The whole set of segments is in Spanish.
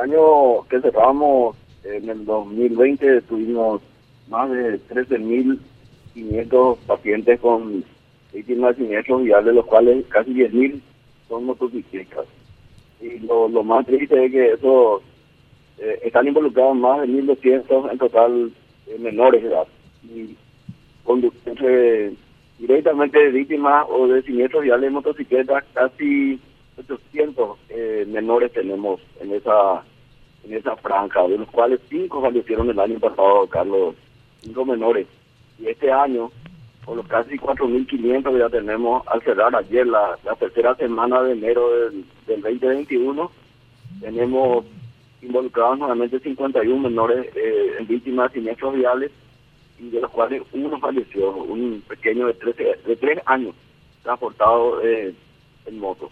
año que cerramos, en el 2020, tuvimos más de 13.500 pacientes con víctimas de siniestros viales, de los cuales casi 10.000 son motocicletas. Y lo, lo más triste es que eso eh, están involucrados más de 1.200 en total eh, menores de edad. Y entre directamente víctimas o de siniestros viales de motocicletas, casi 800 eh, menores tenemos en esa en esa franja, de los cuales cinco fallecieron el año pasado, Carlos, cinco menores. Y este año, por los casi 4.500 que ya tenemos, al cerrar ayer la, la tercera semana de enero del, del 2021, tenemos involucrados nuevamente 51 menores eh, en víctimas de siniestros viales y de los cuales uno falleció, un pequeño de, 13, de 3 años, transportado eh, en moto.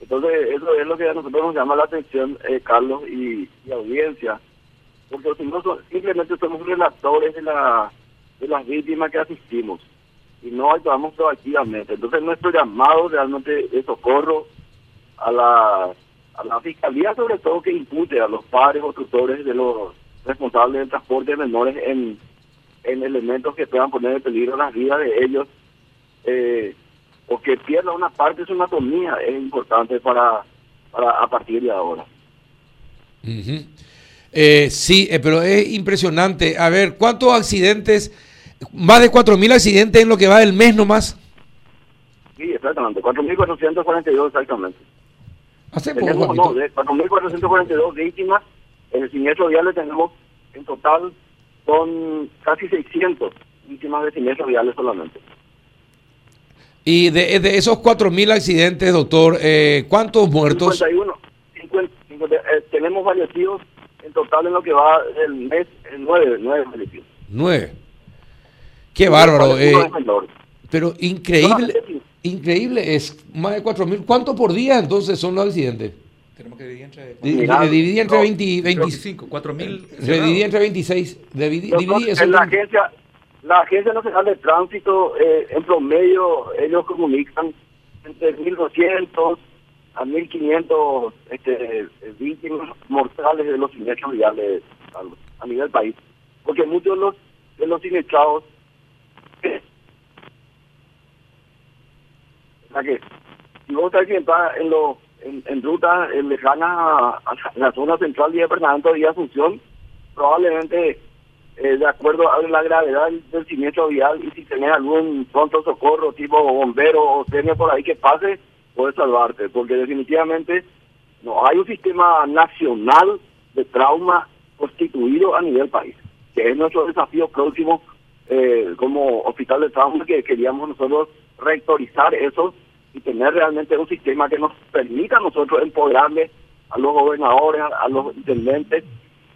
Entonces, eso es lo que a nosotros nos llama la atención, eh, Carlos y, audiencia, porque simplemente somos relatores de, la, de las víctimas que asistimos y no actuamos proactivamente. Entonces, nuestro llamado realmente de socorro a la, a la fiscalía, sobre todo, que impute a los padres o tutores de los responsables del transporte de menores en, en elementos que puedan poner en peligro las vidas de ellos. Eh, o que pierda una parte de su anatomía es importante para, para a partir de ahora. Eh, sí, eh, pero es impresionante. A ver, ¿cuántos accidentes? Más de 4.000 accidentes en lo que va del mes nomás. Sí, exactamente, 4.442 exactamente. Hace tenemos, poco, no, de 4.442 víctimas, en el siniestro vial tenemos en total son casi 600 víctimas de siniestros viales solamente. Y de, de esos 4.000 accidentes, doctor, eh, ¿cuántos muertos? 51. 50, eh, tenemos fallecidos en total en lo que va el mes, 9, 9 fallecidos. 9. Qué bárbaro. Eh, pero increíble, increíble es más de 4.000. ¿Cuántos por día entonces son los accidentes? Tenemos que dividir entre... Dividir entre 20, 25. 4.000. Dividir entre 26. Dividir, en la agencia la Agencia Nacional de Tránsito, eh, en promedio, ellos comunican entre 1.200 a 1.500 este, víctimas mortales de los siniestros viales a, nivel país. Porque muchos de los, de los siniestrados, o que si vos estás en, lo, en, en rutas lejanas a, la zona central y departamento de Asunción, probablemente eh, de acuerdo a la gravedad del siniestro vial y si tenés algún pronto socorro tipo bombero o tenés por ahí que pase, puedes salvarte, porque definitivamente no hay un sistema nacional de trauma constituido a nivel país, que es nuestro desafío próximo eh, como hospital de trauma que queríamos nosotros rectorizar eso y tener realmente un sistema que nos permita nosotros empoderarle a los gobernadores, a los intendentes,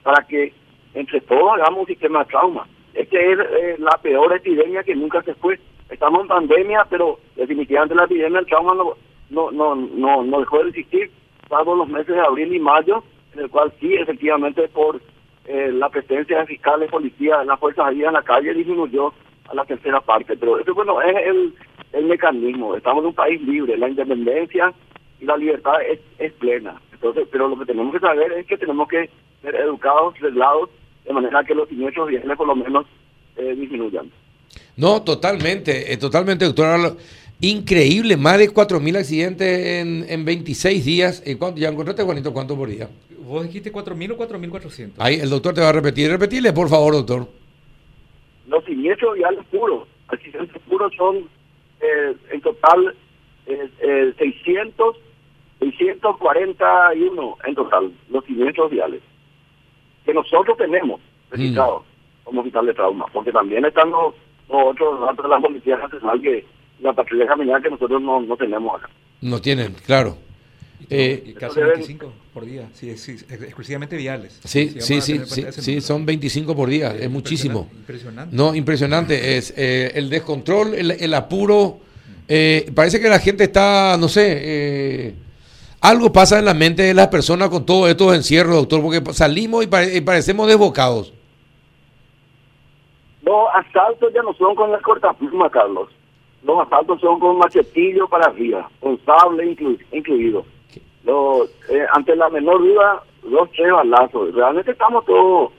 para que entre todos hagamos un sistema de trauma. Esta es eh, la peor epidemia que nunca se fue. Estamos en pandemia, pero definitivamente la epidemia del trauma no, no, no, no, dejó de existir, salvo los meses de abril y mayo, en el cual sí, efectivamente, por eh, la presencia de fiscales, policías, las fuerzas ahí en la calle disminuyó a la tercera parte. Pero eso, bueno, es el, el mecanismo. Estamos en un país libre, la independencia y la libertad es, es plena. Entonces, pero lo que tenemos que saber es que tenemos que ser educados, reglados de manera que los siniestros viales por lo menos eh, disminuyan. No, totalmente, eh, totalmente, doctor. Increíble, más de 4.000 accidentes en, en 26 días. ¿Y cuánto, ¿Ya encontraste, Juanito, cuánto por día? ¿Vos dijiste 4.000 o 4.400? Ahí, el doctor te va a repetir. Repetirle, por favor, doctor. Los siniestros viales puros, accidentes puros son eh, en total eh, 600, 641 en total, los siniestros viales que nosotros tenemos registrados mm. como hospital de trauma, porque también están los, otros datos de la Policía Nacional que la patrulla caminal que nosotros no, no tenemos acá. No tienen, claro. Eh, casi 25 por día, sí, sí, exclusivamente viales. Sí, sí, sí, sí, sí, son 25 por día, es, muchísimo. Impresionante. No, impresionante, es eh, el descontrol, el, el apuro, eh, parece que la gente está, no sé, eh, algo pasa en la mente de las personas con todos estos encierros, doctor, porque salimos y, parecemos desbocados. Los asaltos ya no son con la cortapluma, Carlos. Los asaltos son con machetillo para arriba, con sable incluido. Eh, ante la menor duda, dos, tres balazos. Realmente estamos todos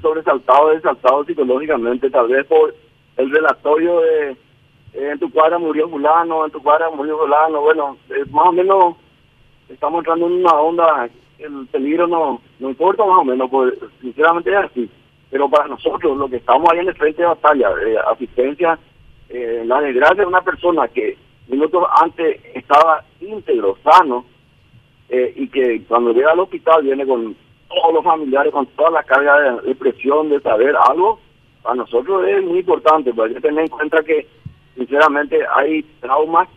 sobresaltados, exaltados psicológicamente, tal vez por el relatorio de eh, en tu cuadra murió fulano, en tu cuadra murió fulano, bueno, más o menos estamos entrando en una onda, el peligro no, no importa más o menos, pues sinceramente es así. Pero para nosotros, lo que estamos ahí en el frente de batalla, eh, asistencia, eh, la desgracia de una persona que minutos antes estaba íntegro, sano, eh, y que cuando llega al hospital viene con todos los familiares, con toda la carga de, presión de saber algo, para nosotros es muy importante, porque hay que tener en cuenta que sinceramente hay traumas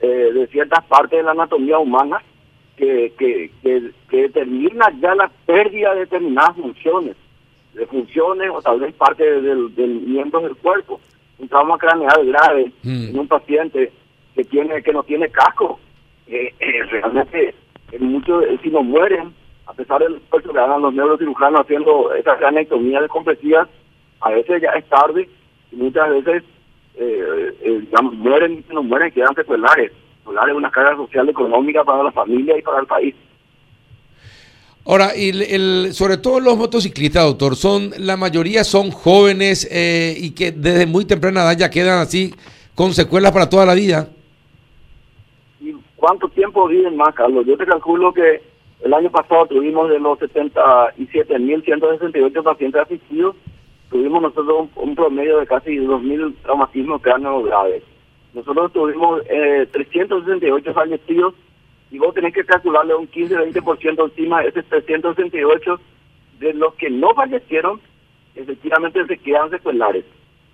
de ciertas partes de la anatomía humana que, que, que, determinan ya la pérdida de determinadas funciones, de funciones o tal vez parte del, del miembro del cuerpo. Un trauma craneal grave mm. en un paciente que tiene que no tiene casco, eh, eh, realmente muchos si no mueren, a pesar del esfuerzo que hagan los neurocirujanos haciendo esa craneectomía de compresivas, a veces ya es tarde y muchas veces eh, eh, digamos, mueren, no mueren, quedan secuelares. Secuelares una carga social económica para la familia y para el país. Ahora, y el, sobre todo los motociclistas, doctor, son la mayoría son jóvenes eh, y que desde muy temprana edad ya quedan así con secuelas para toda la vida. ¿Y cuánto tiempo viven más, Carlos? Yo te calculo que el año pasado tuvimos de los 77.168 pacientes asistidos, tuvimos nosotros un, promedio de casi 2.000 traumatismos cráneos graves. Nosotros tuvimos eh, 368 fallecidos y vos tenés que calcularle un 15-20% encima de esos 368 de los que no fallecieron, efectivamente se quedan secuelares.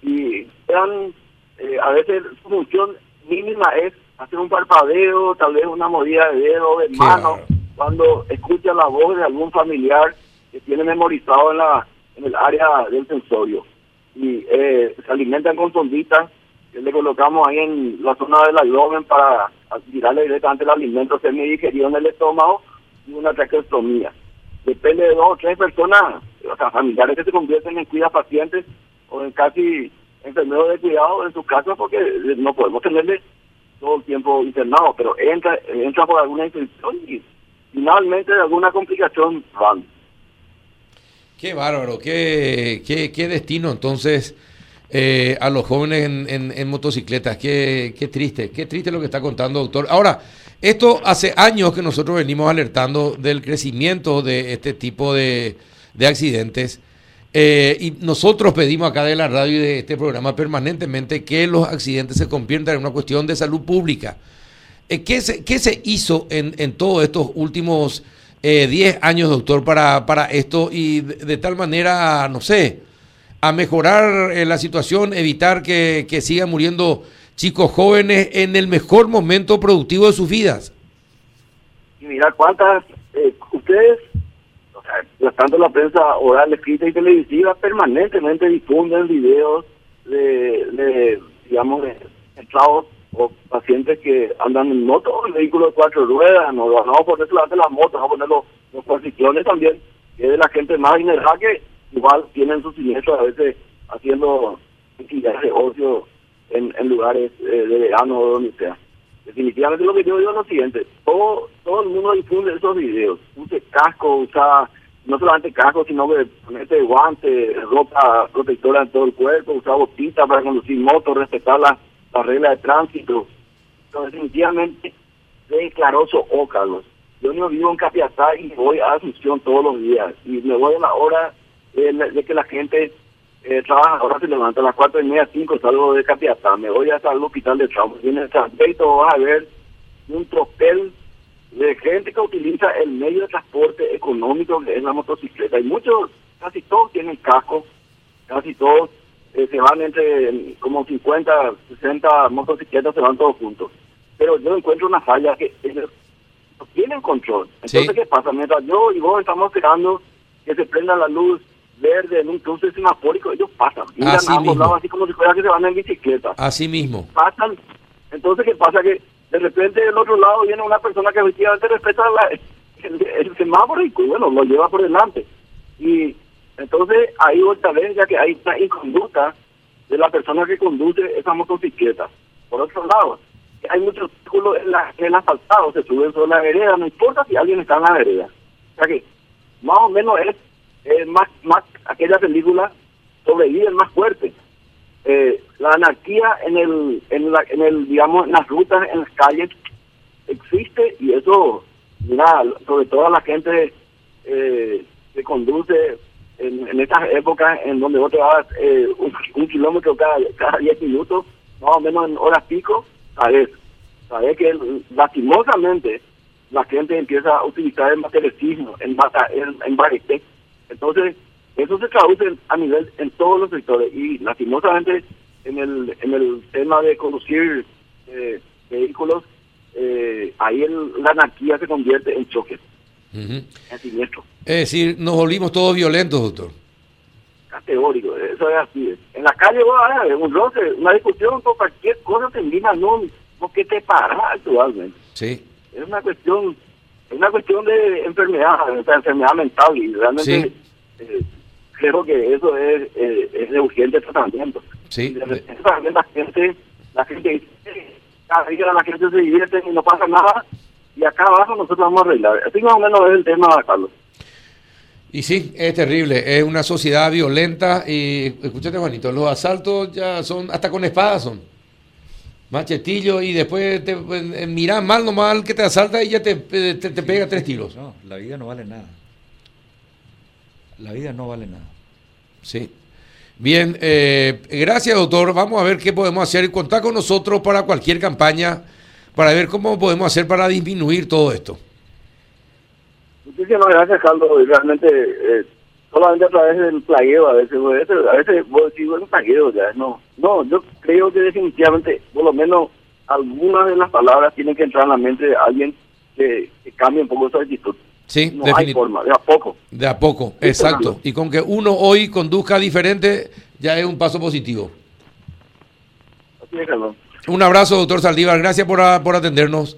Y quedan, eh, a veces su función mínima es hacer un parpadeo, tal vez una movida de dedo, de mano, cuando escucha la voz de algún familiar que tiene memorizado en la en el área del sensorio. Y eh, se alimentan con sonditas le colocamos ahí en la zona del abdomen para tirarle directamente el alimento semi-digerido en el estómago y una traqueostomía. Depende de dos o tres personas, o sea, familiares que se convierten en cuidas pacientes o en casi enfermeros de cuidado en su casa porque no podemos tenerle todo el tiempo internado, pero entra, entra por alguna infección y finalmente de alguna complicación van. Qué bárbaro, qué, qué, qué destino entonces eh, a los jóvenes en, motocicletas. Qué, qué triste, qué triste lo que está contando, doctor. Ahora, esto hace años que nosotros venimos alertando del crecimiento de este tipo de, de accidentes. Eh, y nosotros pedimos acá de la radio y de este programa permanentemente que los accidentes se conviertan en una cuestión de salud pública. Eh, ¿qué, se, ¿Qué se hizo en, en todos estos últimos 10 eh, años, doctor, para, para esto y de, tal manera, no sé, a mejorar eh, la situación, evitar que, que sigan muriendo chicos jóvenes en el mejor momento productivo de sus vidas? Y mira cuántas, eh, ustedes, o sea, tanto la prensa oral, escrita y televisiva, permanentemente difunden videos de, digamos, de estados o pacientes que andan en moto vehículos de cuatro ruedas, no, vamos a poner las motos, a poner los, los también, que es de la gente más dinerada que igual tienen sus siniestros a veces haciendo actividades de ocio en, lugares eh, de verano o donde sea. Definitivamente lo que yo digo es lo siguiente, todo, todo el mundo difunde esos videos, use casco, usa no solamente casco, sino que ponete guantes, ropa protectora en todo el cuerpo, usa botitas para conducir motos, respetar las la regla de tránsito. Entonces, definitivamente, de Claroso o Carlos. Yo vivo en Capiatá y voy a Asunción todos los días. Y me voy a la hora de, que la gente eh, trabaja. Ahora se levanta a las cuatro y media, cinco, salgo de Capiatá. Me voy hasta el hospital de trauma. Y en el trayecto vas a ver un tropel de gente que utiliza el medio de transporte económico que es la motocicleta. Y muchos, casi todos tienen casco, casi todos eh, se van entre como 50, 60 motocicletas, se van todos juntos. Pero yo encuentro una falla que ellos no tienen control. Entonces, ¿qué pasa? Mientras yo y vos estamos esperando que se prenda la luz verde en un cruce semafórico, ellos pasan. Miran así ambos lados así como si fuera que se van en bicicleta. Así mismo. Pasan. Entonces, ¿qué pasa? Que de repente del otro lado viene una persona que efectivamente respeta el, el semáforo y bueno, lo lleva por delante. Y entonces, ahí otra vez, ya que hay una inconducta de la persona que conduce esa motocicleta. Por otro lado, hay muchos vehículos en, la, en el asfaltado, se suben sobre la vereda, no importa si alguien está en la vereda. O sea que más o menos es más, más aquella película sobrevive más fuerte. Eh, la anarquía en el, en, la, en el, digamos, en las rutas, en las calles, existe y eso, mira, sobre todo la gente eh, que conduce en, en, estas épocas en donde vos te vas eh, un, kilómetro cada, cada 10 minutos, más o menos en horas pico, sabes, sabes que lastimosamente la gente empieza a utilizar el materialismo, en, en, en Entonces, eso se traduce a nivel en todos los sectores y lastimosamente en el, en el tema de conducir eh, vehículos, eh, ahí la anarquía se convierte en choque, en siniestro. Es decir, nos volvimos todos violentos, doctor. Categórico, eso es así. En la calle vos un roce, una discusión por cualquier cosa termina no porque te paras actualmente. Sí. Es una cuestión, es una cuestión de enfermedad, de enfermedad mental y realmente eh, creo que eso es, eh, es de urgente tratamiento. Sí. también la gente, la gente cada día la gente se divierte y no pasa nada y acá abajo nosotros vamos a arreglar. Así más o menos es el tema, Carlos. Y sí, es terrible, es una sociedad violenta y, escúchate Juanito, los asaltos ya son, hasta con espadas son, machetillo y después te eh, mira mal nomás que te asalta y ya te, te, te pega tres tiros. No, la vida no vale nada. La vida no vale nada. Sí. Bien, eh, gracias doctor. Vamos a ver qué podemos hacer. Contar con nosotros para cualquier campaña, para ver cómo podemos hacer para disminuir todo esto. Muchísimas gracias, Carlos. Realmente, eh, solamente a través del plagueo, a veces, a veces vos decís, bueno, plagueo, ya, no. No, yo creo que definitivamente, por lo menos, algunas de las palabras tienen que entrar en la mente de alguien que, que cambie un poco su actitud. Sí, no hay forma, de a poco. De a poco, exacto. Y con que uno hoy conduzca diferente, ya es un paso positivo. Así es, Un abrazo, doctor Saldívar. Gracias por, por atendernos.